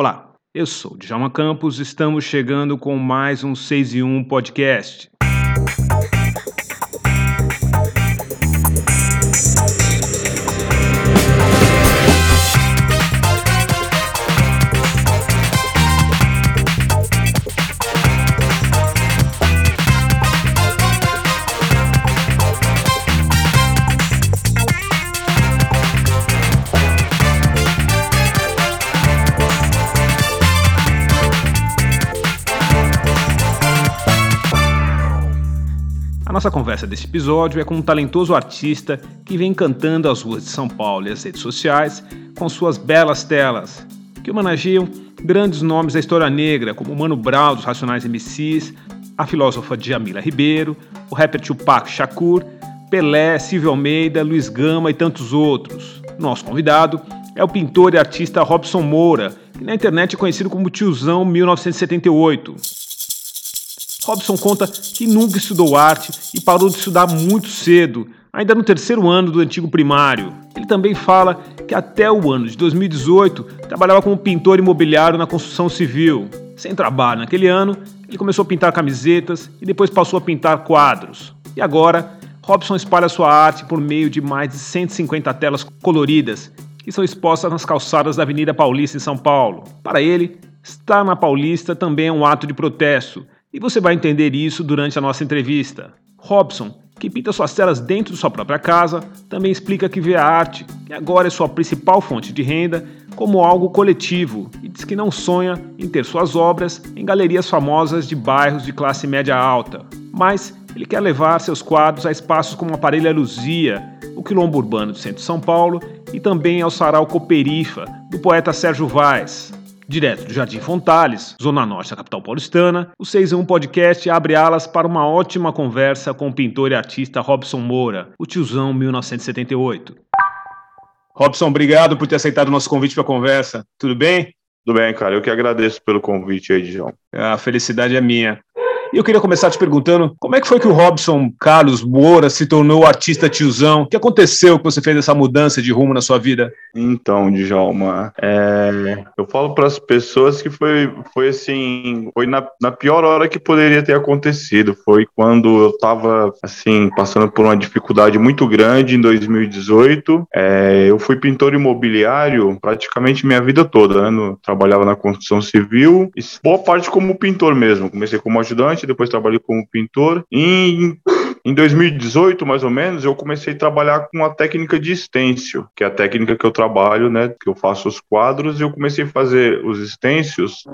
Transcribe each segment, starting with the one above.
Olá, eu sou Djalma Campos, estamos chegando com mais um 6 e 1 podcast. Nossa conversa desse episódio é com um talentoso artista que vem cantando as ruas de São Paulo e as redes sociais com suas belas telas, que homenageiam grandes nomes da história negra, como Mano Brown dos Racionais MCs, a filósofa Djamila Ribeiro, o rapper Tupac Shakur, Pelé, Silvio Almeida, Luiz Gama e tantos outros. Nosso convidado é o pintor e artista Robson Moura, que na internet é conhecido como Tiozão 1978. Robson conta que nunca estudou arte e parou de estudar muito cedo, ainda no terceiro ano do antigo primário. Ele também fala que até o ano de 2018 trabalhava como pintor imobiliário na construção civil. Sem trabalho naquele ano, ele começou a pintar camisetas e depois passou a pintar quadros. E agora, Robson espalha sua arte por meio de mais de 150 telas coloridas que são expostas nas calçadas da Avenida Paulista em São Paulo. Para ele, estar na Paulista também é um ato de protesto e você vai entender isso durante a nossa entrevista. Robson, que pinta suas telas dentro de sua própria casa, também explica que vê a arte, que agora é sua principal fonte de renda, como algo coletivo e diz que não sonha em ter suas obras em galerias famosas de bairros de classe média alta. Mas ele quer levar seus quadros a espaços como a Parelha Luzia, o Quilombo Urbano do centro de São Paulo e também ao Sarau Coperifa, do poeta Sérgio Vaz. Direto do Jardim Fontales, Zona Norte da capital paulistana, o 6 1 Podcast abre alas para uma ótima conversa com o pintor e artista Robson Moura, o tiozão 1978. Robson, obrigado por ter aceitado o nosso convite para a conversa. Tudo bem? Tudo bem, cara. Eu que agradeço pelo convite aí, João. A felicidade é minha. E eu queria começar te perguntando como é que foi que o Robson Carlos Moura se tornou artista tiozão? O que aconteceu que você fez essa mudança de rumo na sua vida? Então, Djalma, é, eu falo para as pessoas que foi, foi assim, foi na, na pior hora que poderia ter acontecido. Foi quando eu estava assim passando por uma dificuldade muito grande em 2018. É, eu fui pintor imobiliário praticamente minha vida toda, né? No, trabalhava na construção civil, boa parte como pintor mesmo. Comecei como ajudante depois trabalhei como pintor. E em 2018, mais ou menos, eu comecei a trabalhar com a técnica de stencil, que é a técnica que eu trabalho, né, que eu faço os quadros, e eu comecei a fazer os stencils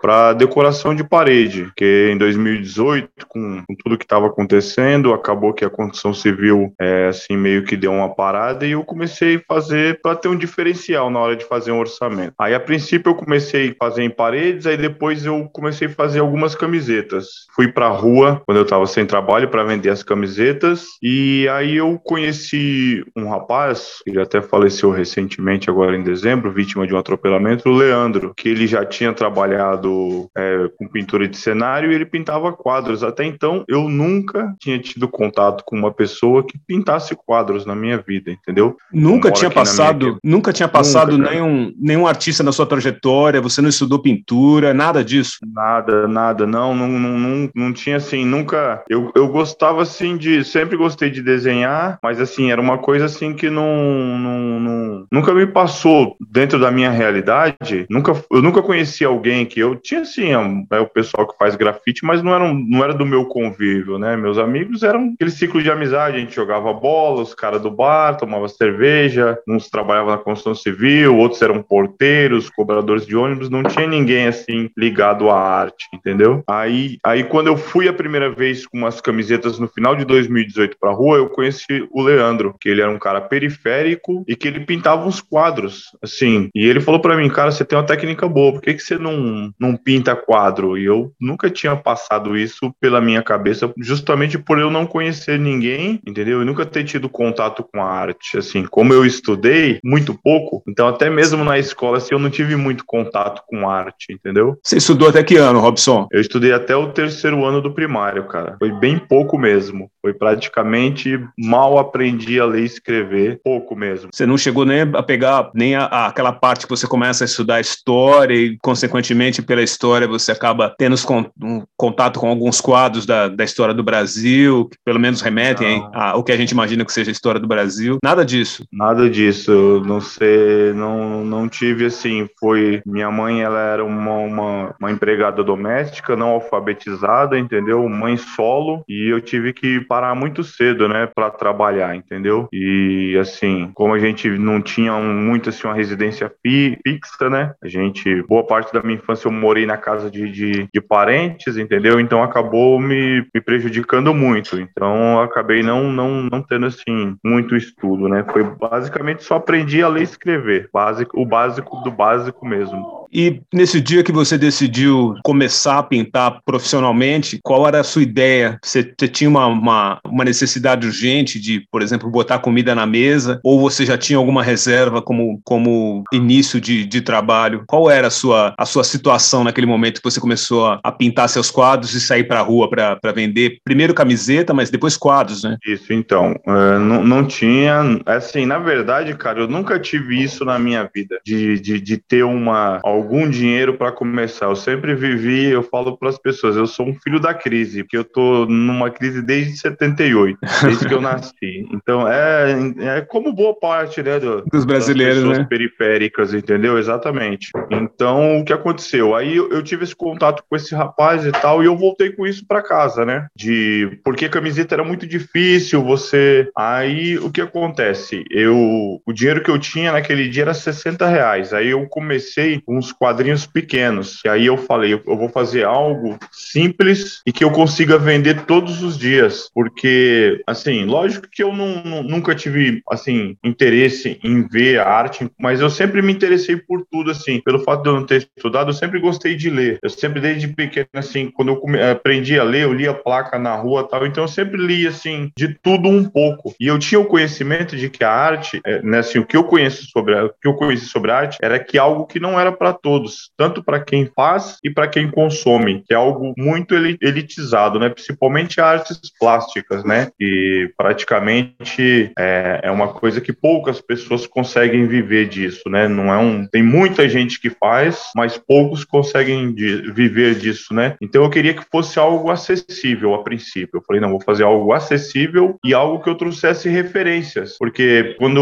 para decoração de parede, que em 2018, com, com tudo que estava acontecendo, acabou que a construção civil é, assim meio que deu uma parada e eu comecei a fazer para ter um diferencial na hora de fazer um orçamento. Aí a princípio eu comecei a fazer em paredes, aí depois eu comecei a fazer algumas camisetas. Fui para a rua quando eu estava sem trabalho para vender as camisetas e aí eu conheci um rapaz que até faleceu recentemente agora em dezembro, vítima de um atropelamento, o Leandro, que ele já tinha trabalhado é, com pintura de cenário e ele pintava quadros. Até então, eu nunca tinha tido contato com uma pessoa que pintasse quadros na minha vida, entendeu? Nunca tinha passado, nunca tinha passado nunca, nenhum, nenhum artista na sua trajetória, você não estudou pintura, nada disso? Nada, nada, não, não, não, não, não tinha assim, nunca. Eu, eu gostava assim de. Sempre gostei de desenhar, mas assim, era uma coisa assim que não, não, não nunca me passou dentro da minha realidade. Nunca, eu nunca conheci alguém que eu tinha sim é, o pessoal que faz grafite, mas não era, não era do meu convívio, né? Meus amigos eram aquele ciclo de amizade, a gente jogava bola, os caras do bar, tomava cerveja, uns trabalhavam na construção civil, outros eram porteiros, cobradores de ônibus, não tinha ninguém assim ligado à arte, entendeu? Aí, aí quando eu fui a primeira vez com umas camisetas no final de 2018 pra rua, eu conheci o Leandro, que ele era um cara periférico e que ele pintava uns quadros, assim, e ele falou para mim, cara, você tem uma técnica boa, por que, que você não, não não pinta quadro. E eu nunca tinha passado isso pela minha cabeça, justamente por eu não conhecer ninguém, entendeu? E nunca ter tido contato com a arte. Assim, como eu estudei muito pouco, então até mesmo na escola, assim, eu não tive muito contato com arte, entendeu? Você estudou até que ano, Robson? Eu estudei até o terceiro ano do primário, cara. Foi bem pouco mesmo. Foi praticamente mal aprendi a ler e escrever, pouco mesmo. Você não chegou nem a pegar nem a, a, aquela parte que você começa a estudar história e, consequentemente, pela história você acaba tendo um contato com alguns quadros da, da história do Brasil, que pelo menos remetem ao que a gente imagina que seja a história do Brasil. Nada disso. Nada disso. Não sei, não, não tive assim. Foi minha mãe, ela era uma, uma, uma empregada doméstica, não alfabetizada, entendeu? Mãe solo e eu tive que parar muito cedo, né, para trabalhar, entendeu? E assim, como a gente não tinha muito assim uma residência fi, fixa, né? A gente, boa parte da minha infância eu morei na casa de, de, de parentes, entendeu? Então acabou me, me prejudicando muito. Então acabei não, não, não tendo assim muito estudo, né? Foi basicamente só aprendi a ler e escrever, básico, o básico do básico mesmo. E nesse dia que você decidiu começar a pintar profissionalmente, qual era a sua ideia? Você, você tinha uma, uma, uma, necessidade urgente de, por exemplo, botar comida na mesa? Ou você já tinha alguma reserva como, como início de, de trabalho? Qual era a sua, a sua situação naquele momento que você começou a, a pintar seus quadros e sair para a rua para vender? Primeiro camiseta, mas depois quadros, né? Isso, então. Uh, não, não tinha. Assim, na verdade, cara, eu nunca tive isso na minha vida, de, de, de ter uma algum dinheiro para começar. Eu sempre vivi, eu falo para as pessoas, eu sou um filho da crise, porque eu tô numa crise desde 78, desde que eu nasci. Então é, é como boa parte, né, do, dos brasileiros, né? periféricas, entendeu? Exatamente. Então o que aconteceu? Aí eu, eu tive esse contato com esse rapaz e tal, e eu voltei com isso para casa, né? De porque camiseta era muito difícil, você. Aí o que acontece? Eu o dinheiro que eu tinha naquele dia era 60 reais. Aí eu comecei uns quadrinhos pequenos. E aí eu falei, eu vou fazer algo simples e que eu consiga vender todos os dias, porque assim, lógico que eu não, nunca tive assim interesse em ver a arte, mas eu sempre me interessei por tudo assim, pelo fato de eu não ter estudado, eu sempre gostei de ler. Eu sempre desde pequeno assim, quando eu aprendi a ler, eu lia placa na rua, tal, então eu sempre li assim de tudo um pouco. E eu tinha o conhecimento de que a arte, é, né, assim, o que eu conheço sobre o que eu conheci sobre arte era que algo que não era para todos, tanto para quem faz e para quem consome, que é algo muito elitizado, né? Principalmente artes plásticas, né? E praticamente é, é uma coisa que poucas pessoas conseguem viver disso, né? Não é um, tem muita gente que faz, mas poucos conseguem de, viver disso, né? Então eu queria que fosse algo acessível a princípio. Eu falei, não, vou fazer algo acessível e algo que eu trouxesse referências, porque quando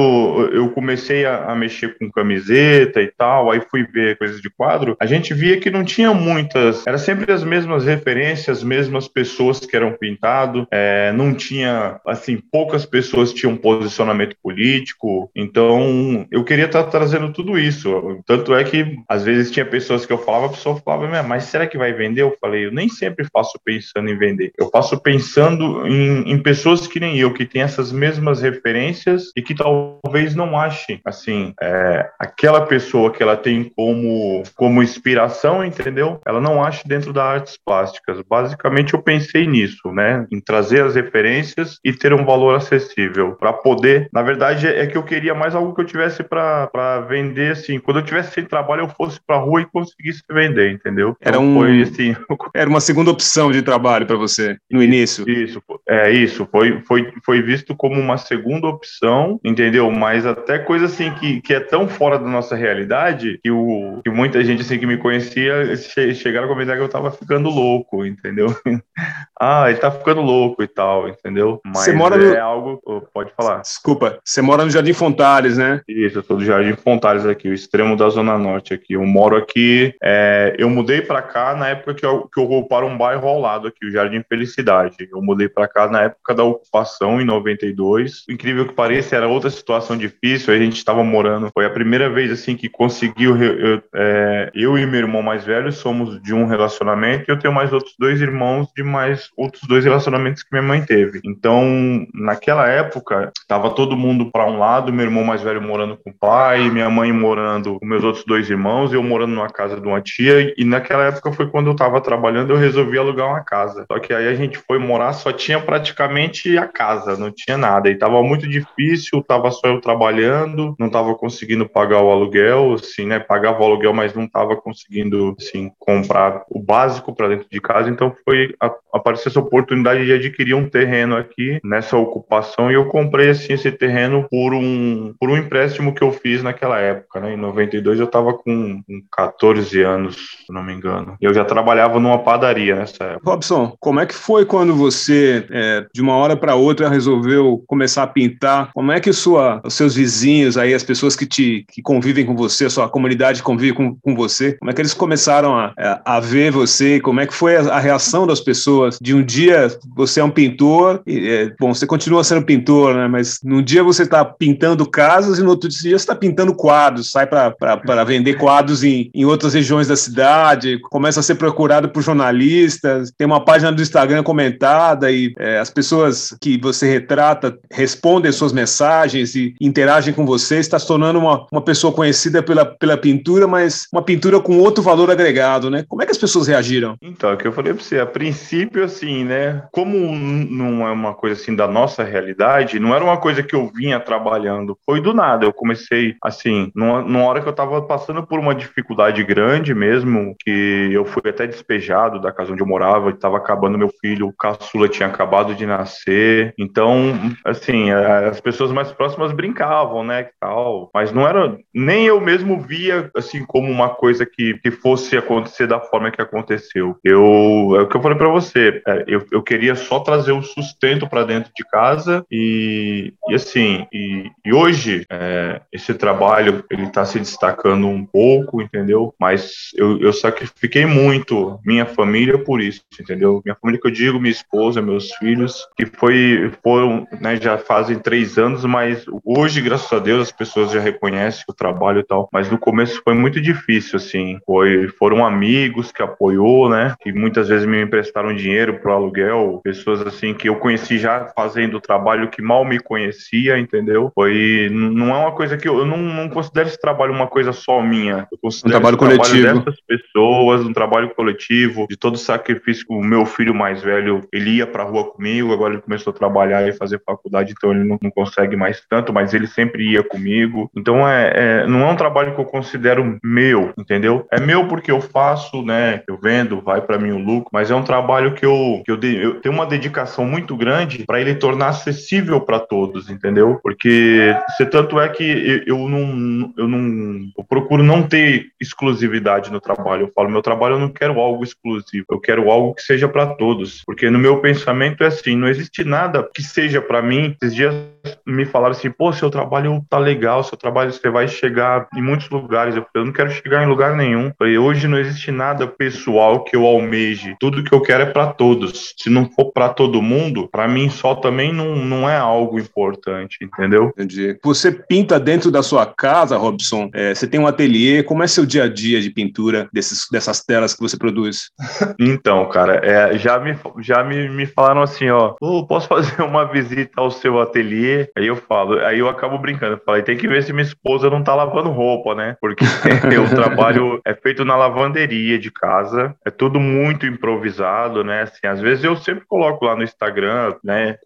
eu comecei a, a mexer com camiseta e tal, aí fui ver de quadro, a gente via que não tinha muitas, era sempre as mesmas referências, as mesmas pessoas que eram pintado, é, não tinha, assim, poucas pessoas tinham posicionamento político, então eu queria estar tá trazendo tudo isso, tanto é que às vezes tinha pessoas que eu falava, a pessoa falava, mas será que vai vender? Eu falei, eu nem sempre faço pensando em vender, eu faço pensando em, em pessoas que nem eu, que tem essas mesmas referências e que talvez não ache, assim, é, aquela pessoa que ela tem como como inspiração, entendeu? Ela não acha dentro das artes plásticas. Basicamente, eu pensei nisso, né? Em trazer as referências e ter um valor acessível para poder. Na verdade, é que eu queria mais algo que eu tivesse para vender, assim. Quando eu tivesse sem trabalho, eu fosse para rua e conseguisse vender, entendeu? Era então, um, foi assim. Era uma segunda opção de trabalho para você no início. Isso, é isso. Foi, foi, foi visto como uma segunda opção, entendeu? Mas até coisa assim que, que é tão fora da nossa realidade que o que muita gente assim que me conhecia chegaram a comentar que eu tava ficando louco, entendeu? ah, ele tá ficando louco e tal, entendeu? Mas você mora é no... algo. Pode falar. Desculpa, você mora no Jardim Fontales, né? Isso, eu sou do Jardim Fontales aqui, o extremo da Zona Norte aqui. Eu moro aqui. É... eu mudei para cá na época que eu, que eu vou para um bairro ao lado aqui, o Jardim Felicidade. Eu mudei para cá na época da ocupação, em 92. Incrível que pareça, era outra situação difícil. A gente estava morando. Foi a primeira vez assim que conseguiu. Eu é, eu e meu irmão mais velho somos de um relacionamento e eu tenho mais outros dois irmãos de mais outros dois relacionamentos que minha mãe teve. Então, naquela época, tava todo mundo para um lado, meu irmão mais velho morando com o pai, minha mãe morando com meus outros dois irmãos, eu morando numa casa de uma tia, e naquela época foi quando eu tava trabalhando, eu resolvi alugar uma casa. Só que aí a gente foi morar, só tinha praticamente a casa, não tinha nada. E tava muito difícil, tava só eu trabalhando, não tava conseguindo pagar o aluguel, assim, né? Pagava o aluguel, mas não tava conseguindo, assim, comprar o básico para dentro de casa. Então foi aparecer essa oportunidade de adquirir um terreno aqui nessa ocupação e eu comprei, assim, esse terreno por um, por um empréstimo que eu fiz naquela época, né? Em 92 eu tava com, com 14 anos, se não me engano. E eu já trabalhava numa padaria nessa época. Robson, como é que foi quando você, é, de uma hora para outra, resolveu começar a pintar? Como é que sua, os seus vizinhos aí, as pessoas que te que convivem com você, a sua comunidade convive com, com você, como é que eles começaram a, a ver você? Como é que foi a, a reação das pessoas? De um dia você é um pintor, e, é, bom, você continua sendo pintor, né? Mas num dia você está pintando casas e no outro dia você está pintando quadros, sai para vender quadros em, em outras regiões da cidade, começa a ser procurado por jornalistas, tem uma página do Instagram comentada e é, as pessoas que você retrata respondem suas mensagens e interagem com você, está se tornando uma, uma pessoa conhecida pela, pela pintura, mas uma pintura com outro valor agregado, né? Como é que as pessoas reagiram? Então, é o que eu falei para você, a princípio, assim, né? Como não é uma coisa assim da nossa realidade, não era uma coisa que eu vinha trabalhando, foi do nada. Eu comecei, assim, numa, numa hora que eu estava passando por uma dificuldade grande mesmo, que eu fui até despejado da casa onde eu morava, estava acabando meu filho, o caçula tinha acabado de nascer. Então, assim, as pessoas mais próximas brincavam, né, tal, mas não era, nem eu mesmo via, assim, como uma coisa que, que fosse acontecer da forma que aconteceu. Eu, é o que eu falei para você, é, eu, eu queria só trazer o sustento para dentro de casa e, e assim, e, e hoje é, esse trabalho ele está se destacando um pouco, entendeu? Mas eu, eu sacrifiquei muito minha família por isso, entendeu? Minha família que eu digo, minha esposa, meus filhos, que foi foram, né, já fazem três anos, mas hoje, graças a Deus, as pessoas já reconhecem o trabalho e tal. Mas no começo foi muito difícil, assim. Foi, foram amigos que apoiou, né? Que muitas vezes me emprestaram dinheiro pro aluguel, pessoas assim que eu conheci já fazendo o trabalho que mal me conhecia, entendeu? Foi não é uma coisa que eu, eu não, não, considero esse trabalho uma coisa só minha. Eu considero um trabalho coletivo trabalho dessas pessoas, um trabalho coletivo, de todo o sacrifício que o meu filho mais velho, ele ia pra rua comigo, agora ele começou a trabalhar e fazer faculdade, então ele não, não consegue mais tanto, mas ele sempre ia comigo. Então é, é, não é um trabalho que eu considero meu, entendeu? É meu porque eu faço, né? Eu vendo, vai para mim o lucro, mas é um trabalho que eu, que eu, de, eu tenho uma dedicação muito grande para ele tornar acessível para todos, entendeu? Porque se tanto é que eu, eu não, eu não, eu procuro não ter exclusividade no trabalho. Eu falo, meu trabalho eu não quero algo exclusivo, eu quero algo que seja para todos, porque no meu pensamento é assim, não existe nada que seja para mim. Esses dias me falaram assim, pô, seu trabalho tá legal, seu trabalho você vai chegar em muitos lugares. Eu falei, eu não quero chegar em lugar nenhum. Falei, hoje não existe nada pessoal que eu almeje. Tudo que eu quero é para todos. Se não for para todo mundo, para mim só também não, não é algo importante, entendeu? Entendi. Você pinta dentro da sua casa, Robson? É, você tem um ateliê? Como é seu dia a dia de pintura desses, dessas telas que você produz? então, cara, é, já, me, já me, me falaram assim, ó, oh, posso fazer uma visita ao seu ateliê? Aí eu falo, aí eu acabo brincando, eu falei, tem que ver se minha esposa não tá lavando roupa, né? Porque o trabalho é feito na lavanderia de casa, é tudo muito improvisado, né? Assim, às vezes eu sempre coloco lá no Instagram, né,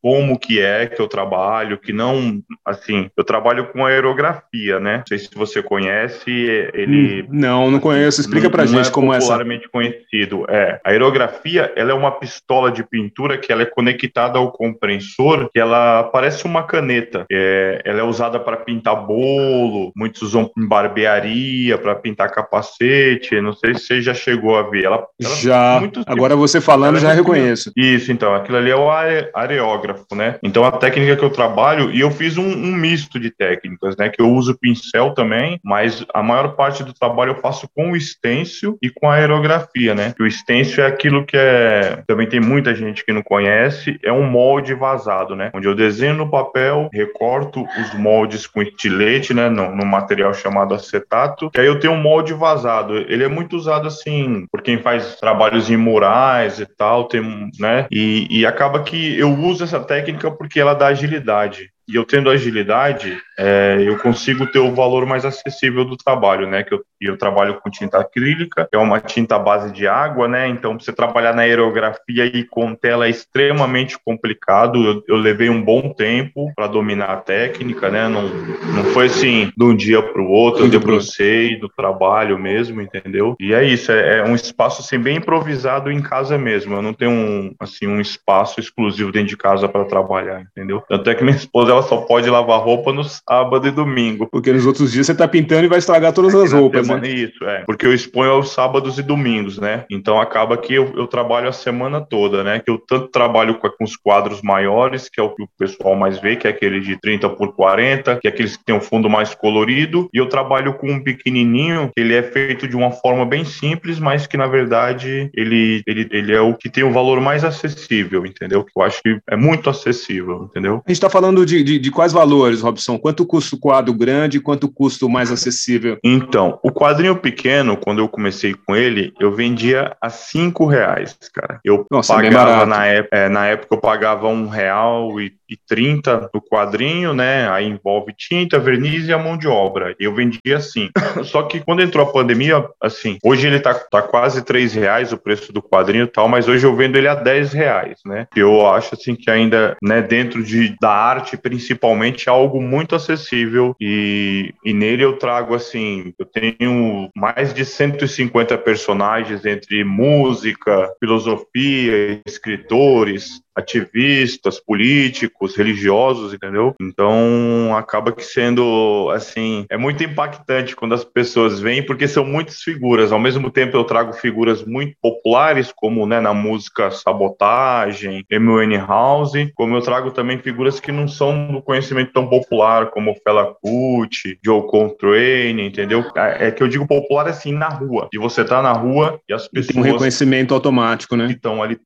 como que é que eu trabalho, que não, assim, eu trabalho com aerografia, né? Não sei se você conhece, ele... Hum, não, não conheço, explica pra gente é como é essa. popularmente conhecido, é. A aerografia, ela é uma pistola de pintura que ela é conectada ao compressor, que ela parece uma caneta. É, ela é usada para pintar bolo, muitos usam em barbearia, para pintar capacete, não sei se você já chegou a ver. Ela, ela já, agora você falando, já reconheço. Isso, então, aquilo ali é o areógrafo, né? Então, a técnica que eu trabalho, e eu fiz um, um misto de técnicas, né? Que eu uso pincel também, mas a maior parte do trabalho eu faço com o stencil e com a aerografia, né? O stencil é aquilo que é, também tem muita gente que não conhece, é um molde vazado, né? Onde eu desenho no papel, recorto os moldes com estilete, né? No, no material chamado acetato, que aí eu tenho um molde vazado. Ele é muito usado assim por quem faz trabalhos em murais e tal, tem, né? E, e acaba que eu uso essa técnica porque ela dá agilidade. E eu tendo agilidade, é, eu consigo ter o valor mais acessível do trabalho, né? Que eu, eu trabalho com tinta acrílica, é uma tinta à base de água, né? Então, você trabalhar na aerografia e com tela é extremamente complicado. Eu, eu levei um bom tempo para dominar a técnica, né? Não, não foi assim de um dia para o outro, eu debrucei do trabalho mesmo, entendeu? E é isso, é, é, um espaço assim bem improvisado em casa mesmo. Eu não tenho um assim um espaço exclusivo dentro de casa para trabalhar, entendeu? Tanto é que minha esposa ela só pode lavar roupa no sábado e domingo. Porque nos outros dias você tá pintando e vai estragar todas as roupas, semana, né? Isso, é. Porque eu exponho aos sábados e domingos, né? Então acaba que eu, eu trabalho a semana toda, né? Que eu tanto trabalho com, com os quadros maiores, que é o que o pessoal mais vê, que é aquele de 30 por 40, que é aqueles que tem um fundo mais colorido, e eu trabalho com um pequenininho, que ele é feito de uma forma bem simples, mas que na verdade ele, ele, ele é o que tem o valor mais acessível, entendeu? Que eu acho que é muito acessível, entendeu? A gente tá falando de, de, de quais valores, Robson? Quanto custa o quadro grande e quanto custa o mais acessível? Então, o quadrinho pequeno, quando eu comecei com ele, eu vendia a cinco reais, cara. Eu Nossa, é pagava na época, é, na época eu pagava um real e e 30 no quadrinho, né? Aí envolve tinta, verniz e a mão de obra. Eu vendia assim. Só que quando entrou a pandemia, assim, hoje ele tá, tá quase 3 reais o preço do quadrinho e tal, mas hoje eu vendo ele a 10 reais, né? Eu acho assim que ainda, né, dentro de, da arte, principalmente, é algo muito acessível e, e nele eu trago assim, eu tenho mais de 150 personagens entre música, filosofia, escritores, ativistas, políticos, religiosos, entendeu? Então acaba que sendo assim, é muito impactante quando as pessoas vêm, porque são muitas figuras. Ao mesmo tempo eu trago figuras muito populares, como né, na música Sabotagem, M.O.N. House, como eu trago também figuras que não são do conhecimento tão popular, como Fela Kuti, Joe Coltrane, entendeu? É, é que eu digo popular assim na rua. E você tá na rua e as pessoas. E tem um reconhecimento automático, né? Estão ali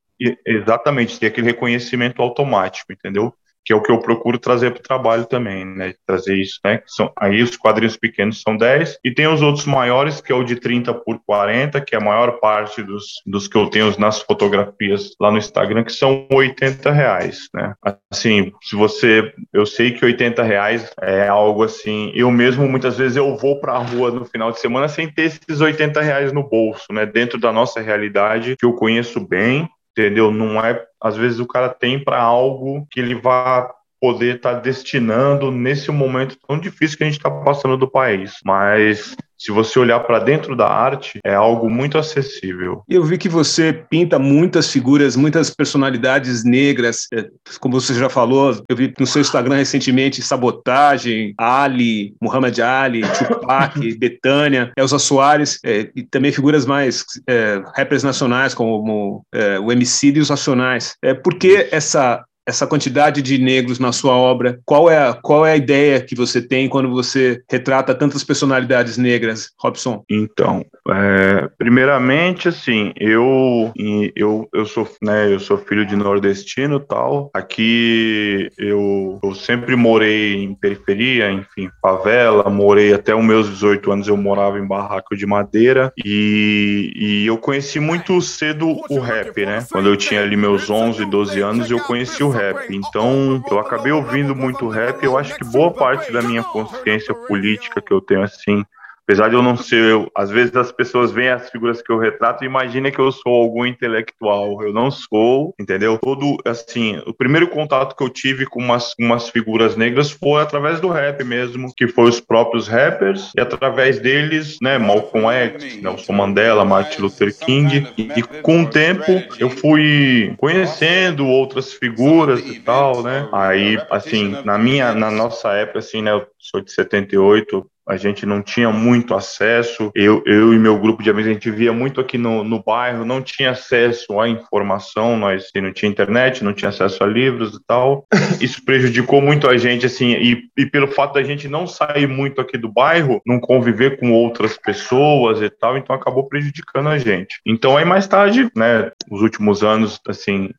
Exatamente, ter aquele reconhecimento automático, entendeu? que é o que eu procuro trazer para o trabalho também, né? Trazer isso, né? São, aí os quadrinhos pequenos são 10, e tem os outros maiores, que é o de 30 por 40, que é a maior parte dos, dos que eu tenho nas fotografias lá no Instagram, que são 80 reais, né? Assim, se você. Eu sei que 80 reais é algo assim. Eu mesmo, muitas vezes, eu vou para a rua no final de semana sem ter esses 80 reais no bolso, né? Dentro da nossa realidade, que eu conheço bem, entendeu? Não é, às vezes o cara tem para algo que ele vai poder estar tá destinando nesse momento tão difícil que a gente está passando do país. Mas se você olhar para dentro da arte, é algo muito acessível. Eu vi que você pinta muitas figuras, muitas personalidades negras, é, como você já falou, eu vi no seu Instagram recentemente Sabotagem, Ali, Muhammad Ali, Tupac, Betânia, Elza Soares, é, e também figuras mais é, rappers nacionais, como é, o MC e os Racionais. É, por que essa essa quantidade de negros na sua obra? Qual é a, qual é a ideia que você tem quando você retrata tantas personalidades negras, Robson? Então, é, primeiramente, assim, eu, eu, eu, sou, né, eu sou filho de nordestino tal. Aqui eu, eu sempre morei em periferia, enfim, favela, morei até os meus 18 anos, eu morava em barraco de madeira e, e eu conheci muito cedo o rap, né? Quando eu tinha ali meus 11, 12 anos, eu conheci o rap. Então, eu acabei ouvindo muito rap. Eu acho que boa parte da minha consciência política que eu tenho, assim, apesar de eu não ser, eu, às vezes as pessoas veem as figuras que eu retrato e imaginam que eu sou algum intelectual. Eu não sou, entendeu? Todo, assim, o primeiro contato que eu tive com umas, umas figuras negras foi através do rap mesmo, que foi os próprios rappers, e através deles, né, Malcolm X, Nelson Mandela, Martin Luther King, e, e com o tempo eu fui conhecendo outras figuras e tal, né? Aí, assim, na minha, na nossa época, assim, né, eu sou de 78, a gente não tinha muito acesso. Eu, eu e meu grupo de amigos, a gente via muito aqui no, no bairro, não tinha acesso à informação, nós não tinha internet, não tinha acesso a livros e tal. Isso prejudicou muito a gente, assim, e, e pelo fato da gente não sair muito aqui do bairro, não conviver com outras pessoas e tal, então acabou prejudicando a gente. Então aí mais tarde, né, os últimos anos, assim,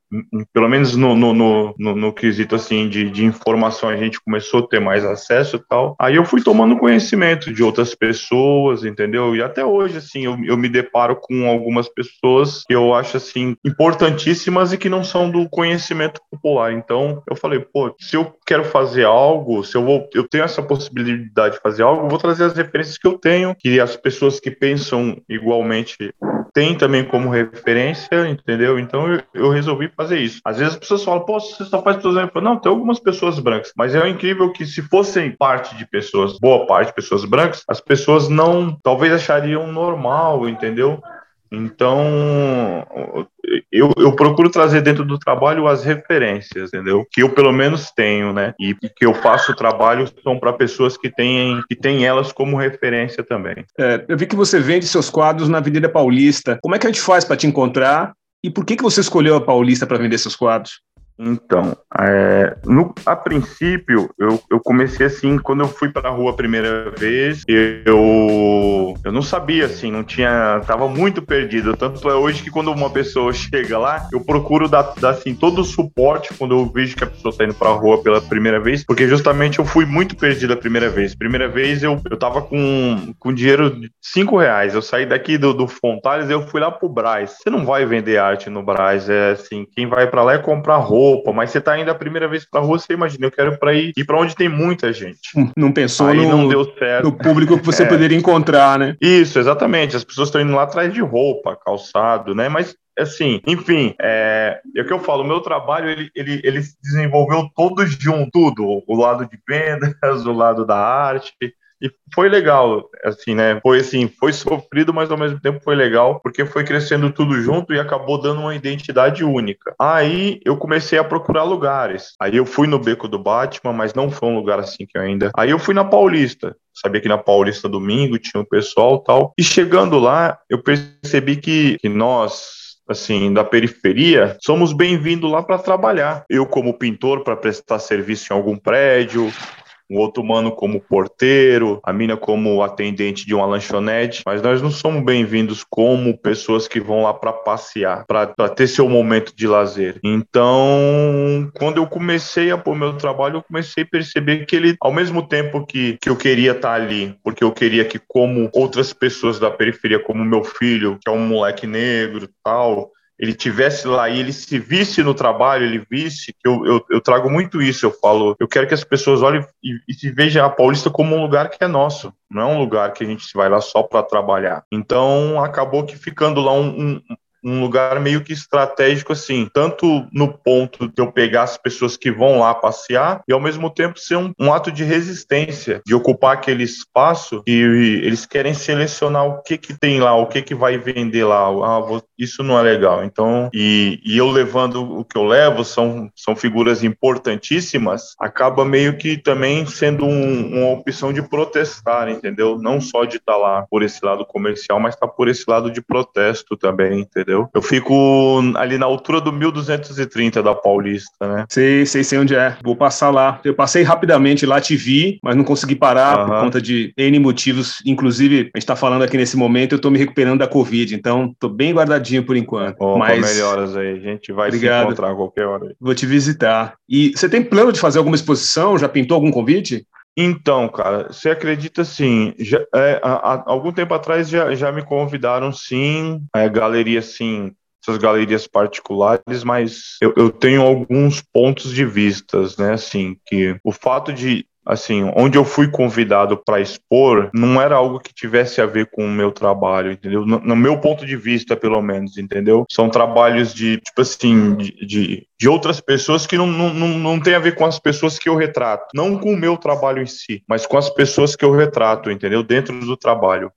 pelo menos no, no, no, no, no quesito, assim, de, de informação, a gente começou a ter mais acesso e tal. Aí eu fui tomando conhecimento de outras pessoas, entendeu? E até hoje, assim, eu, eu me deparo com algumas pessoas que eu acho, assim, importantíssimas e que não são do conhecimento popular. Então, eu falei, pô, se eu quero fazer algo, se eu vou, eu tenho essa possibilidade de fazer algo, eu vou trazer as referências que eu tenho, que as pessoas que pensam igualmente têm também como referência, entendeu? Então eu, eu resolvi fazer isso. Às vezes as pessoas falam, pô, você só faz pessoas brancas. Não, tem algumas pessoas brancas, mas é incrível que se fossem parte de pessoas, boa parte de pessoas brancas, as pessoas não, talvez achariam normal, entendeu? Então, eu, eu, procuro trazer dentro do trabalho as referências, entendeu? Que eu pelo menos tenho, né? E que eu faço o trabalho são para pessoas que têm, que têm elas como referência também. É, eu vi que você vende seus quadros na Avenida Paulista. Como é que a gente faz para te encontrar? E por que, que você escolheu a Paulista para vender seus quadros? Então, é, no, a princípio, eu, eu comecei assim, quando eu fui para a rua a primeira vez, eu, eu não sabia, assim, não tinha, tava muito perdido, tanto é hoje que quando uma pessoa chega lá, eu procuro dar, dar assim, todo o suporte quando eu vejo que a pessoa está indo para a rua pela primeira vez, porque justamente eu fui muito perdido a primeira vez. Primeira vez eu, eu tava com, com dinheiro de 5 reais, eu saí daqui do, do Fontales, eu fui lá pro Braz. Você não vai vender arte no Braz, é assim, quem vai para lá é comprar roupa, roupa, mas você tá indo a primeira vez pra rua, você imagina, eu quero pra ir, ir pra onde tem muita gente. Hum, não pensou Aí no, não deu certo. no público que você é. poderia encontrar, né? Isso, exatamente. As pessoas estão indo lá atrás de roupa, calçado, né? Mas assim, enfim, é, é o que eu falo, o meu trabalho, ele, ele, ele se desenvolveu todo junto, tudo, o lado de vendas, o lado da arte, e foi legal, assim, né? Foi assim, foi sofrido, mas ao mesmo tempo foi legal, porque foi crescendo tudo junto e acabou dando uma identidade única. Aí eu comecei a procurar lugares. Aí eu fui no Beco do Batman, mas não foi um lugar assim que eu ainda. Aí eu fui na Paulista. Sabia que na Paulista domingo tinha um pessoal tal. E chegando lá, eu percebi que, que nós, assim, da periferia, somos bem-vindos lá para trabalhar. Eu, como pintor, para prestar serviço em algum prédio, um outro mano como porteiro, a mina como atendente de uma lanchonete, mas nós não somos bem-vindos como pessoas que vão lá para passear, para ter seu momento de lazer. Então, quando eu comecei a pôr meu trabalho, eu comecei a perceber que ele, ao mesmo tempo que, que eu queria estar tá ali, porque eu queria que, como outras pessoas da periferia, como meu filho, que é um moleque negro tal, ele tivesse lá e ele se visse no trabalho, ele visse, que eu, eu, eu, trago muito isso, eu falo, eu quero que as pessoas olhem e, e se vejam a Paulista como um lugar que é nosso, não é um lugar que a gente vai lá só para trabalhar. Então, acabou que ficando lá um, um um lugar meio que estratégico, assim, tanto no ponto de eu pegar as pessoas que vão lá passear e ao mesmo tempo ser um, um ato de resistência, de ocupar aquele espaço e eles querem selecionar o que que tem lá, o que que vai vender lá. Ah, vou, isso não é legal. Então, e, e eu levando o que eu levo, são, são figuras importantíssimas, acaba meio que também sendo um, uma opção de protestar, entendeu? Não só de estar tá lá por esse lado comercial, mas tá por esse lado de protesto também, entendeu? Entendeu? Eu fico ali na altura do 1230 da Paulista, né? Sei, sei, sei onde é. Vou passar lá. Eu passei rapidamente lá, te vi, mas não consegui parar por conta de N motivos. Inclusive, a gente tá falando aqui nesse momento, eu tô me recuperando da Covid, então tô bem guardadinho por enquanto. Opa, mas melhoras aí. A gente vai Obrigado. se encontrar a qualquer hora. Aí. Vou te visitar. E você tem plano de fazer alguma exposição? Já pintou algum convite? Então, cara, você acredita assim? Já, é, há, algum tempo atrás já, já me convidaram, sim, é, galeria, sim, essas galerias particulares, mas eu, eu tenho alguns pontos de vistas, né? Assim, que o fato de assim, onde eu fui convidado para expor, não era algo que tivesse a ver com o meu trabalho, entendeu? No, no, meu ponto de vista, pelo menos, entendeu? São trabalhos de, tipo assim, de, de, de outras pessoas que não, não, não, não tem a ver com as pessoas que eu retrato. Não com o meu trabalho em si, mas com as pessoas que eu retrato, entendeu? Dentro do trabalho.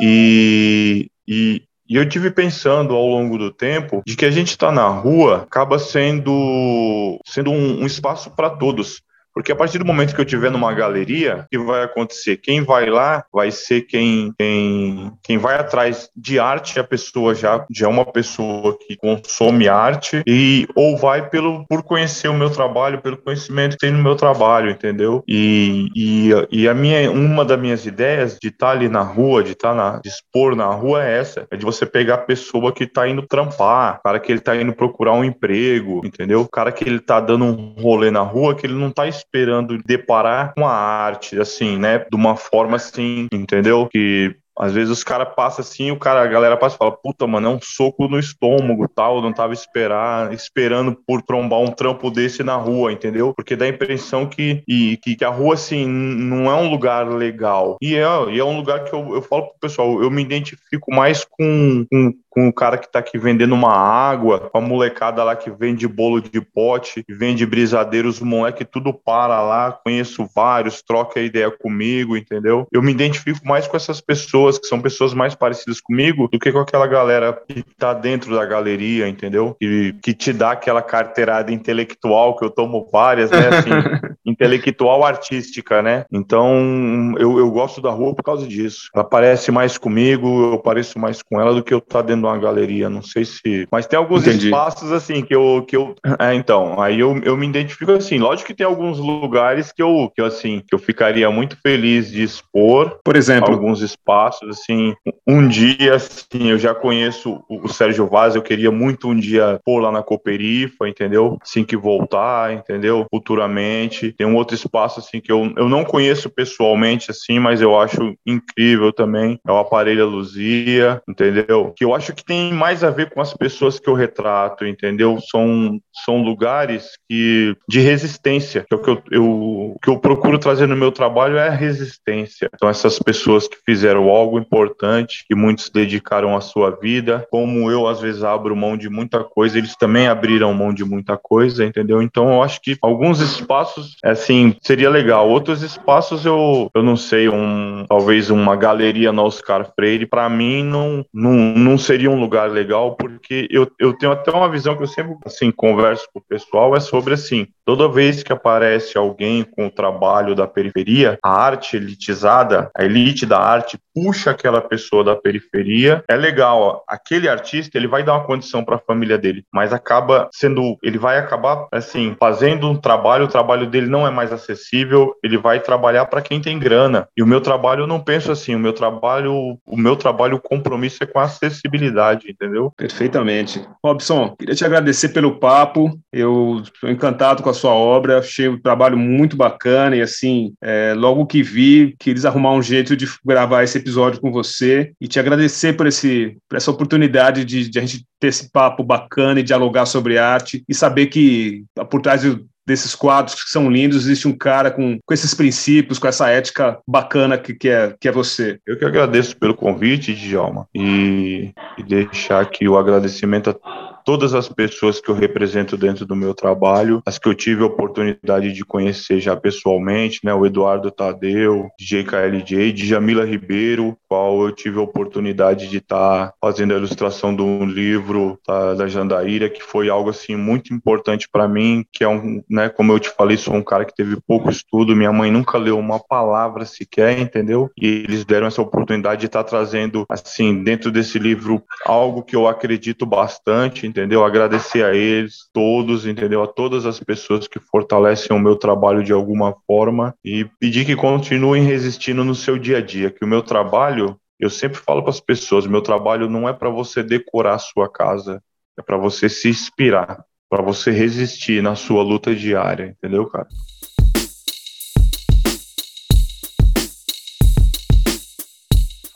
E, e, e eu tive pensando ao longo do tempo de que a gente está na rua acaba sendo, sendo um, um espaço para todos Porque a partir do momento que eu estiver numa galeria, o que vai acontecer? Quem vai lá vai ser quem, quem, quem vai atrás de arte, a pessoa já, já é uma pessoa que consome arte e ou vai pelo por conhecer o meu trabalho, pelo conhecimento que tem no meu trabalho, entendeu? E, e, e a minha uma das minhas ideias de estar tá ali na rua, de estar tá na de expor na rua é essa, é de você pegar a pessoa que está indo trampar, cara que ele está indo procurar um emprego, entendeu? O cara que ele está dando um rolê na rua que ele não está esperando deparar com a arte, assim, né? De uma forma assim, entendeu? Que às vezes os caras passam assim, o cara, a galera passa e fala, puta, mano, é um soco no estômago, tal, não tava esperar, esperando por trombar um trampo desse na rua, entendeu? Porque dá a impressão que, e, que, que, a rua, assim, não é um lugar legal. E é, e é um lugar que eu, eu falo pro pessoal, eu me identifico mais com, com, com o cara que tá aqui vendendo uma água, com a molecada lá que vende bolo de pote, vende brisadeiro, os moleque tudo para lá, conheço vários, troca ideia comigo, entendeu? Eu me identifico mais com essas pessoas, que são pessoas mais parecidas comigo, do que com aquela galera que tá dentro da galeria, entendeu? Que, que te dá aquela carteirada intelectual, que eu tomo várias, né, assim, intelectual artística, né? Então, eu, eu gosto da rua por causa disso. Ela parece mais comigo, eu pareço mais com ela do que eu tá dentro de uma galeria, não sei se. Mas tem alguns Entendi. espaços assim que eu. Que eu é, então, aí eu, eu me identifico assim. Lógico que tem alguns lugares que eu, que eu assim, que eu ficaria muito feliz de expor. Por exemplo. Alguns espaços, assim. Um dia, assim, eu já conheço o, Sérgio Vaz, eu queria muito um dia pôr lá na Cooperifa, entendeu? Assim que voltar, entendeu? Futuramente. Tem um outro espaço, assim, que eu, eu não conheço pessoalmente, assim, mas eu acho incrível também. É o Aparelho Luzia, entendeu? Que eu acho acho que tem mais a ver com as pessoas que eu retrato, entendeu? São, são lugares que de resistência, é o que eu, eu, que eu procuro trazer no meu trabalho é a resistência. Então, essas pessoas que fizeram algo importante, que muitos dedicaram a sua vida, como eu às vezes abro mão de muita coisa, eles também abriram mão de muita coisa, entendeu? Então, eu acho que alguns espaços, assim, seria legal. Outros espaços eu, eu não sei, um talvez uma galeria no Oscar Freire, para mim não, não, não seria seria um lugar legal, porque eu, eu tenho até uma visão que eu sempre assim, converso com o pessoal, é sobre assim, toda vez que aparece alguém com o trabalho da periferia, a arte elitizada, a elite da arte puxa aquela pessoa da periferia, é legal, aquele artista, ele vai dar uma condição para a família dele, mas acaba sendo, ele vai acabar assim, fazendo um trabalho, o trabalho dele não é mais acessível, ele vai trabalhar para quem tem grana. E o meu trabalho eu não penso assim, o meu trabalho, o meu trabalho, o compromisso é com a acessibilidade entendeu? Perfeitamente. Robson, queria te agradecer pelo papo. Eu estou encantado com a sua obra, achei o trabalho muito bacana e assim, é, logo que vi, quis arrumar um jeito de gravar esse episódio com você e te agradecer por, esse, por essa oportunidade de, de a gente ter esse papo bacana e dialogar sobre arte e saber que por trás desses quadros que são lindos, existe um cara com, com esses princípios, com essa ética bacana que, que, é, que é você. Eu que agradeço pelo convite, Djalma, e, e deixar aqui o agradecimento a todas as pessoas que eu represento dentro do meu trabalho, as que eu tive a oportunidade de conhecer já pessoalmente, né, o Eduardo Tadeu, DJ KLJ, Djamila Ribeiro, qual eu tive a oportunidade de estar tá fazendo a ilustração de um livro tá, da Jandaíra, que foi algo assim muito importante para mim, que é um, né, como eu te falei, sou um cara que teve pouco estudo, minha mãe nunca leu uma palavra sequer, entendeu? E eles deram essa oportunidade de estar tá trazendo assim, dentro desse livro algo que eu acredito bastante, entendeu? Agradecer a eles todos, entendeu? A todas as pessoas que fortalecem o meu trabalho de alguma forma e pedir que continuem resistindo no seu dia a dia, que o meu trabalho, eu sempre falo para as pessoas, meu trabalho não é para você decorar a sua casa, é para você se inspirar, para você resistir na sua luta diária, entendeu, cara?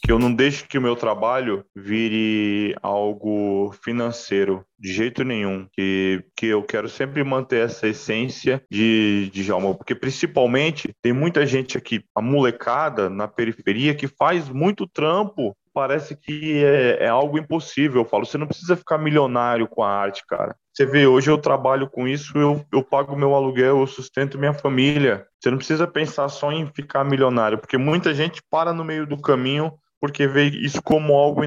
Que eu não deixo que o meu trabalho vire algo financeiro de jeito nenhum, que, que eu quero sempre manter essa essência de, de Jalma, porque principalmente tem muita gente aqui, a molecada na periferia, que faz muito trampo parece que é, é, algo impossível. Eu falo, você não precisa ficar milionário com a arte, cara. Você vê, hoje eu trabalho com isso, eu, eu pago meu aluguel, eu sustento minha família. Você não precisa pensar só em ficar milionário, porque muita gente para no meio do caminho porque vê isso como algo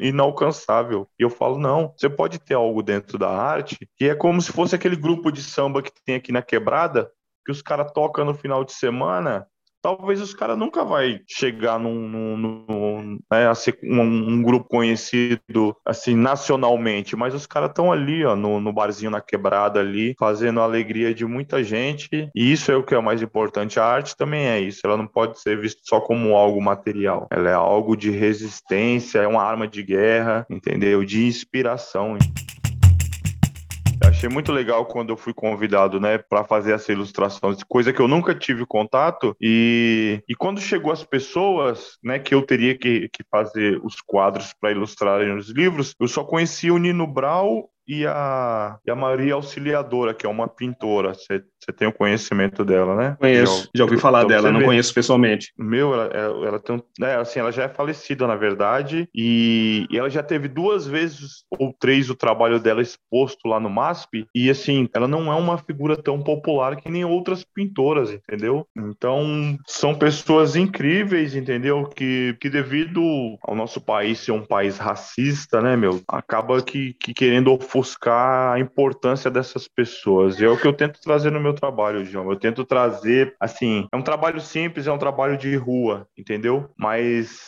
inalcançável. E eu falo, não, você pode ter algo dentro da arte que é como se fosse aquele grupo de samba que tem aqui na quebrada, que os caras tocam no final de semana, talvez os caras nunca vai chegar num, num, num né, a ser um, um, grupo conhecido assim nacionalmente, mas os caras estão ali, ó, no, no, barzinho na quebrada ali, fazendo a alegria de muita gente, e isso é o que é mais importante. A arte também é isso, ela não pode ser vista só como algo material, ela é algo de resistência, é uma arma de guerra, entendeu? De inspiração. Achei muito legal quando eu fui convidado, né, para fazer essa ilustração, coisa que eu nunca tive contato. E, e quando chegou as pessoas, né, que eu teria que, que fazer os quadros para ilustrarem os livros, eu só conhecia o Nino Brau e a, e a Maria Auxiliadora, que é uma pintora. Você tem o conhecimento dela, né? Conheço, já, ouvi falar então, dela, não conheço pessoalmente. Meu, ela, ela, ela tem um, é, assim, ela já é falecida, na verdade, e, e, ela já teve duas vezes ou três o trabalho dela exposto lá no MASP, e assim, ela não é uma figura tão popular que nem outras pintoras, entendeu? Então, são pessoas incríveis, entendeu? Que, que devido ao nosso país ser um país racista, né, meu, acaba que, que querendo ofuscar a importância dessas pessoas. E é o que eu tento trazer no meu trabalho, João. Eu tento trazer, assim, é um trabalho simples, é um trabalho de rua, entendeu? Mas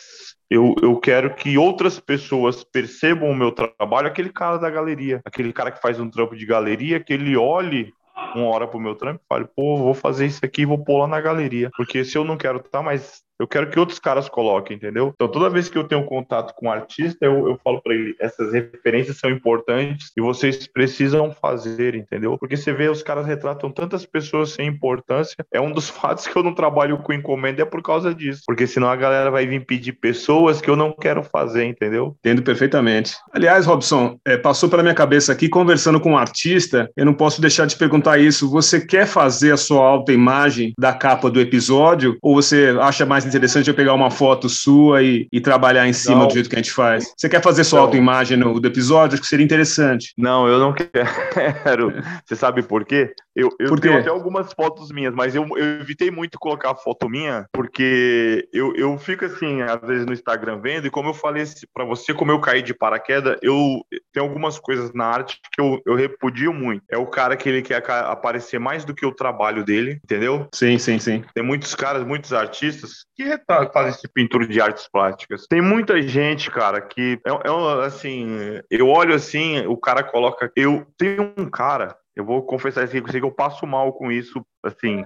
eu, eu quero que outras pessoas percebam o meu trabalho, aquele cara da galeria, aquele cara que faz um trampo de galeria, que ele olhe uma hora pro meu trampo e fale, pô, vou fazer isso aqui e vou pôr lá na galeria. Porque se eu não quero estar, tá, mas eu quero que outros caras coloquem, entendeu? Então, toda vez que eu tenho contato com um artista, eu, eu falo para ele: essas referências são importantes e vocês precisam fazer, entendeu? Porque você vê, os caras retratam tantas pessoas sem importância. É um dos fatos que eu não trabalho com encomenda, é por causa disso. Porque senão a galera vai vir pedir pessoas que eu não quero fazer, entendeu? Entendo perfeitamente. Aliás, Robson, é, passou pela minha cabeça aqui, conversando com um artista, eu não posso deixar de perguntar isso. Você quer fazer a sua autoimagem da capa do episódio? Ou você acha mais interessante eu pegar uma foto sua e, e trabalhar em cima não. do jeito que a gente faz. Você quer fazer sua autoimagem no, do episódio? Acho que seria interessante. Não, eu não quero. Você sabe por quê? Eu, eu tenho até algumas fotos minhas, mas eu, eu evitei muito colocar foto minha, porque eu, eu fico assim, às vezes no Instagram vendo, e como eu falei para você, como eu caí de paraquedas, eu tenho algumas coisas na arte que eu, eu repudio muito. É o cara que ele quer aparecer mais do que o trabalho dele, entendeu? Sim, sim, sim. Tem muitos caras, muitos artistas que fazem esse pintura de artes plásticas. Tem muita gente, cara, que é, é assim, eu olho assim, o cara coloca. Eu tenho um cara, eu vou confessar assim, que eu passo mal com isso, assim.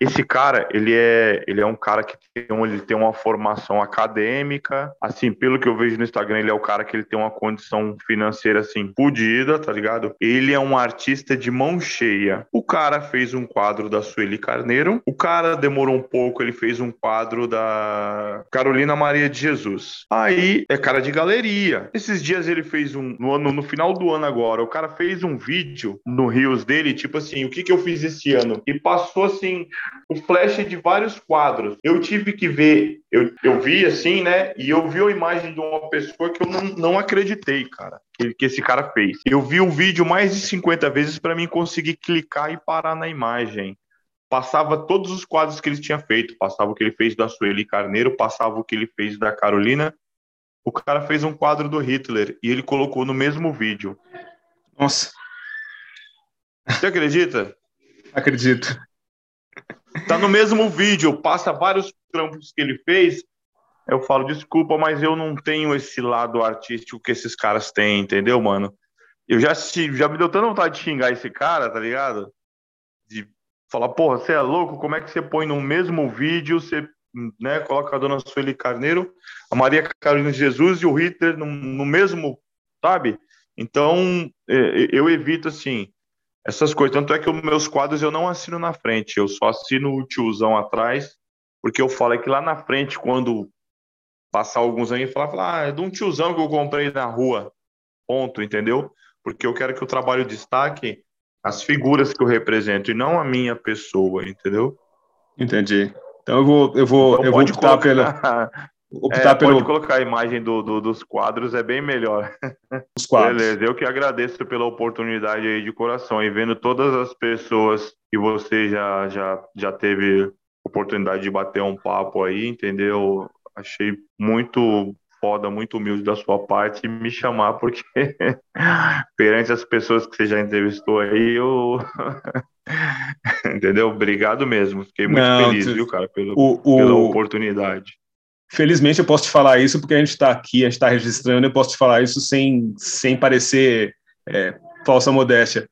Esse cara, ele é, ele é um cara que tem, ele tem uma formação acadêmica, assim, pelo que eu vejo no Instagram, ele é o cara que ele tem uma condição financeira, assim, fodida, tá ligado? Ele é um artista de mão cheia. O cara fez um quadro da Sueli Carneiro, o cara demorou um pouco, ele fez um quadro da Carolina Maria de Jesus. Aí, é cara de galeria. Esses dias ele fez um, no, ano, no final do ano agora, o cara fez um vídeo no Rios dele, tipo assim, o que que eu fiz esse ano? E passou, assim, o flash de vários quadros. Eu tive que ver, eu, eu vi assim, né? E eu vi a imagem de uma pessoa que eu não, não acreditei, cara, que, que esse cara fez. Eu vi o vídeo mais de 50 vezes para mim conseguir clicar e parar na imagem. Passava todos os quadros que ele tinha feito, passava o que ele fez da Sueli Carneiro, passava o que ele fez da Carolina. O cara fez um quadro do Hitler e ele colocou no mesmo vídeo. Nossa. Você acredita? Acredito. Tá no mesmo vídeo, passa vários trampos que ele fez. Eu falo, desculpa, mas eu não tenho esse lado artístico que esses caras têm, entendeu, mano? Eu já, já me deu tanta vontade de xingar esse cara, tá ligado? De falar, porra, você é louco? Como é que você põe no mesmo vídeo, você né, coloca a dona Sueli Carneiro, a Maria Carolina Jesus e o Hitler no, no mesmo, sabe? Então, é, eu evito, assim, essas coisas. Tanto é que os meus quadros eu não assino na frente, eu só assino o tiozão atrás, porque eu falo é que lá na frente, quando passar alguns anos, falar, falar ah, é de um tiozão que eu comprei na rua, ponto, entendeu? Porque eu quero que o trabalho destaque as figuras que eu represento e não a minha pessoa, entendeu? Entendi. Então eu vou, eu vou, então, eu vou optar colocar, pela, optar é, pelo... Pode colocar a imagem do, do, dos quadros, é bem melhor. Os quadros. Beleza, eu que agradeço pela oportunidade aí de coração e vendo todas as pessoas que você já, já, já teve oportunidade de bater um papo aí, entendeu? Achei muito foda, muito humilde da sua parte me chamar, porque perante as pessoas que você já entrevistou aí, eu. Entendeu? Obrigado mesmo. Fiquei muito Não, feliz, tu... viu, cara, pelo, o, o... pela oportunidade. Felizmente eu posso te falar isso porque a gente está aqui, a gente está registrando, eu posso te falar isso sem, sem parecer é, falsa modéstia.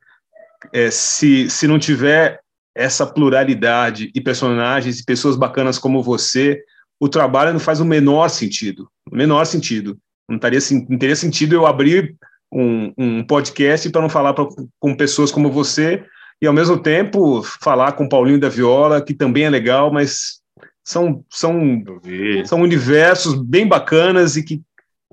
É, se, se não tiver essa pluralidade e personagens e pessoas bacanas como você, o trabalho não faz o menor sentido. O menor sentido. Não teria, não teria sentido eu abrir um, um podcast para não falar pra, com pessoas como você e, ao mesmo tempo, falar com Paulinho da Viola, que também é legal, mas são, são, são universos bem bacanas e que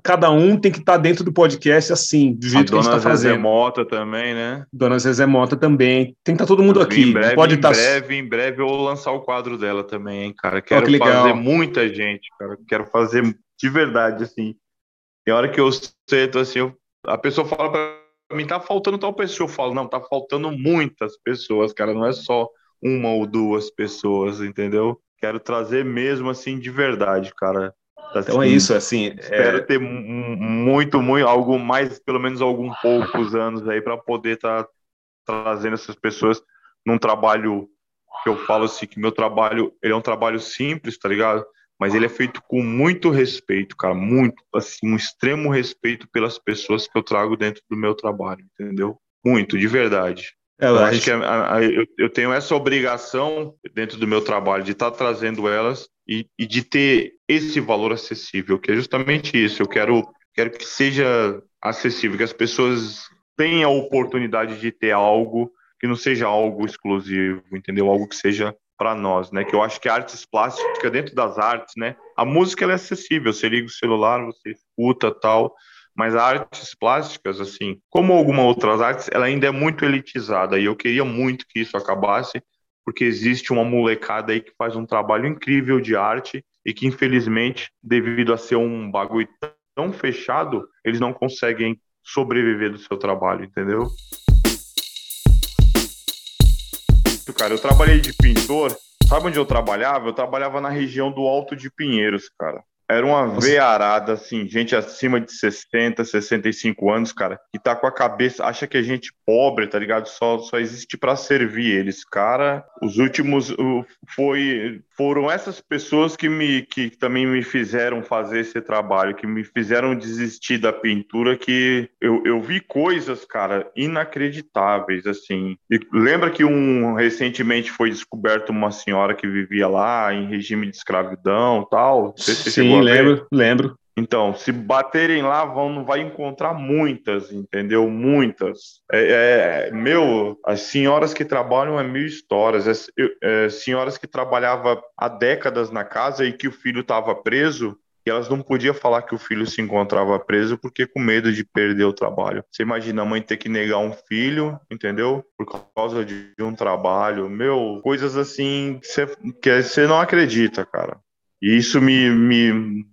cada um tem que estar tá dentro do podcast assim, do jeito a que a gente está fazendo. Dona Zezé Mota também, né? Dona Zezé Mota também. Tem que estar tá todo mundo aqui. Em breve, pode em tá... breve, em breve eu vou lançar o quadro dela também, hein, cara. Quero oh, que fazer muita gente, cara. Quero fazer de verdade, assim. Tem hora que eu sento assim, eu... a pessoa fala para mim, tá faltando tal pessoa. Eu falo, não, tá faltando muitas pessoas, cara. Não é só uma ou duas pessoas, entendeu? Quero trazer mesmo assim de verdade, cara. Assim, então é isso, assim. Espero é... ter muito, muito, algo mais, pelo menos alguns poucos anos aí para poder estar tá trazendo essas pessoas num trabalho que eu falo assim que meu trabalho ele é um trabalho simples, tá ligado? Mas ele é feito com muito respeito, cara, muito, assim, um extremo respeito pelas pessoas que eu trago dentro do meu trabalho, entendeu? Muito, de verdade. É, eu acho que a, a, eu, eu, tenho essa obrigação dentro do meu trabalho de estar tá trazendo elas e, e, de ter esse valor acessível, que é justamente isso. Eu quero, quero que seja acessível, que as pessoas tenham a oportunidade de ter algo que não seja algo exclusivo, entendeu? Algo que seja para nós, né? Que eu acho que artes plásticas dentro das artes, né? A música é acessível, você liga o celular, você escuta tal, mas artes plásticas, assim, como algumas outras artes, ela ainda é muito elitizada e eu queria muito que isso acabasse, porque existe uma molecada aí que faz um trabalho incrível de arte e que infelizmente, devido a ser um bagulho tão fechado, eles não conseguem sobreviver do seu trabalho, entendeu? Cara, eu trabalhei de pintor. Sabe onde eu trabalhava? Eu trabalhava na região do Alto de Pinheiros, cara. Era uma veiarada, assim, gente acima de 60, 65 anos, cara, que tá com a cabeça, acha que a gente pobre, tá ligado? Só, só existe para servir eles. Cara, os últimos foi, foram essas pessoas que, me, que também me fizeram fazer esse trabalho, que me fizeram desistir da pintura, que eu, eu vi coisas, cara, inacreditáveis, assim. E lembra que um recentemente foi descoberto uma senhora que vivia lá em regime de escravidão tal? Sim lembro, lembro. Então, se baterem lá, vão, não vai encontrar muitas, entendeu? Muitas. É, é meu, as senhoras que trabalham é mil histórias. É, é, senhoras que trabalhavam há décadas na casa e que o filho estava preso, e elas não podiam falar que o filho se encontrava preso porque com medo de perder o trabalho. Você imagina a mãe ter que negar um filho, entendeu? Por causa de um trabalho. Meu, coisas assim que você não acredita, cara. E isso me, me,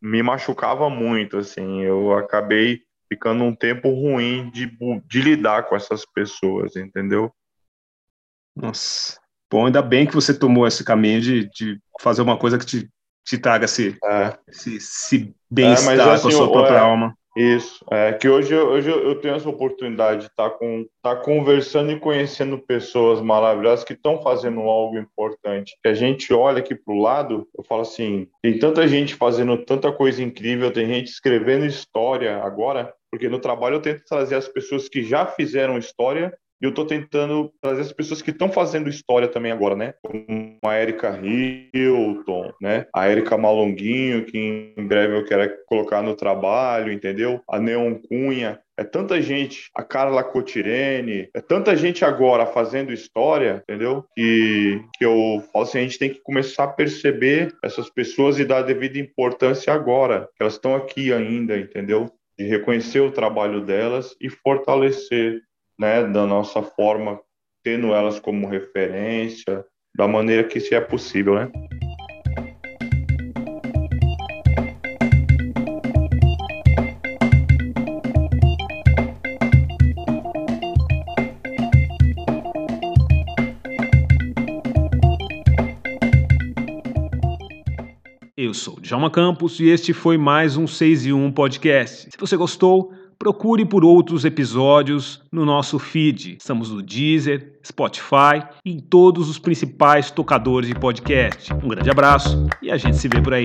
me machucava muito, assim. Eu acabei ficando um tempo ruim de, de lidar com essas pessoas, entendeu? Nossa. Bom, ainda bem que você tomou esse caminho de, de fazer uma coisa que te, te traga esse, é. esse, esse bem-estar é, assim, com a sua própria é, alma. Isso, é que hoje, hoje eu tenho essa oportunidade de estar tá com, tá conversando e conhecendo pessoas maravilhosas que estão fazendo algo importante. Que a gente olha aqui para o lado, eu falo assim: tem tanta gente fazendo tanta coisa incrível, tem gente escrevendo história agora, porque no trabalho eu tento trazer as pessoas que já fizeram história e eu estou tentando trazer as pessoas que estão fazendo história também agora, né? Como a Erika Hilton, né? A Erika Malonguinho, que em breve eu quero colocar no trabalho, entendeu? A Neon Cunha. É tanta gente, a Carla Cotirene, é tanta gente agora fazendo história, entendeu? Que, que eu falo assim, a gente tem que começar a perceber essas pessoas e dar a devida importância agora, que elas estão aqui ainda, entendeu? De reconhecer o trabalho delas e fortalecer né, da nossa forma, tendo elas como referência, da maneira que se é possível, né? Eu sou Djalma Campos e este foi mais um 6 e 1 podcast. Se você gostou, procure por outros episódios no nosso feed. Estamos no Deezer, Spotify e em todos os principais tocadores de podcast. Um grande abraço e a gente se vê por aí.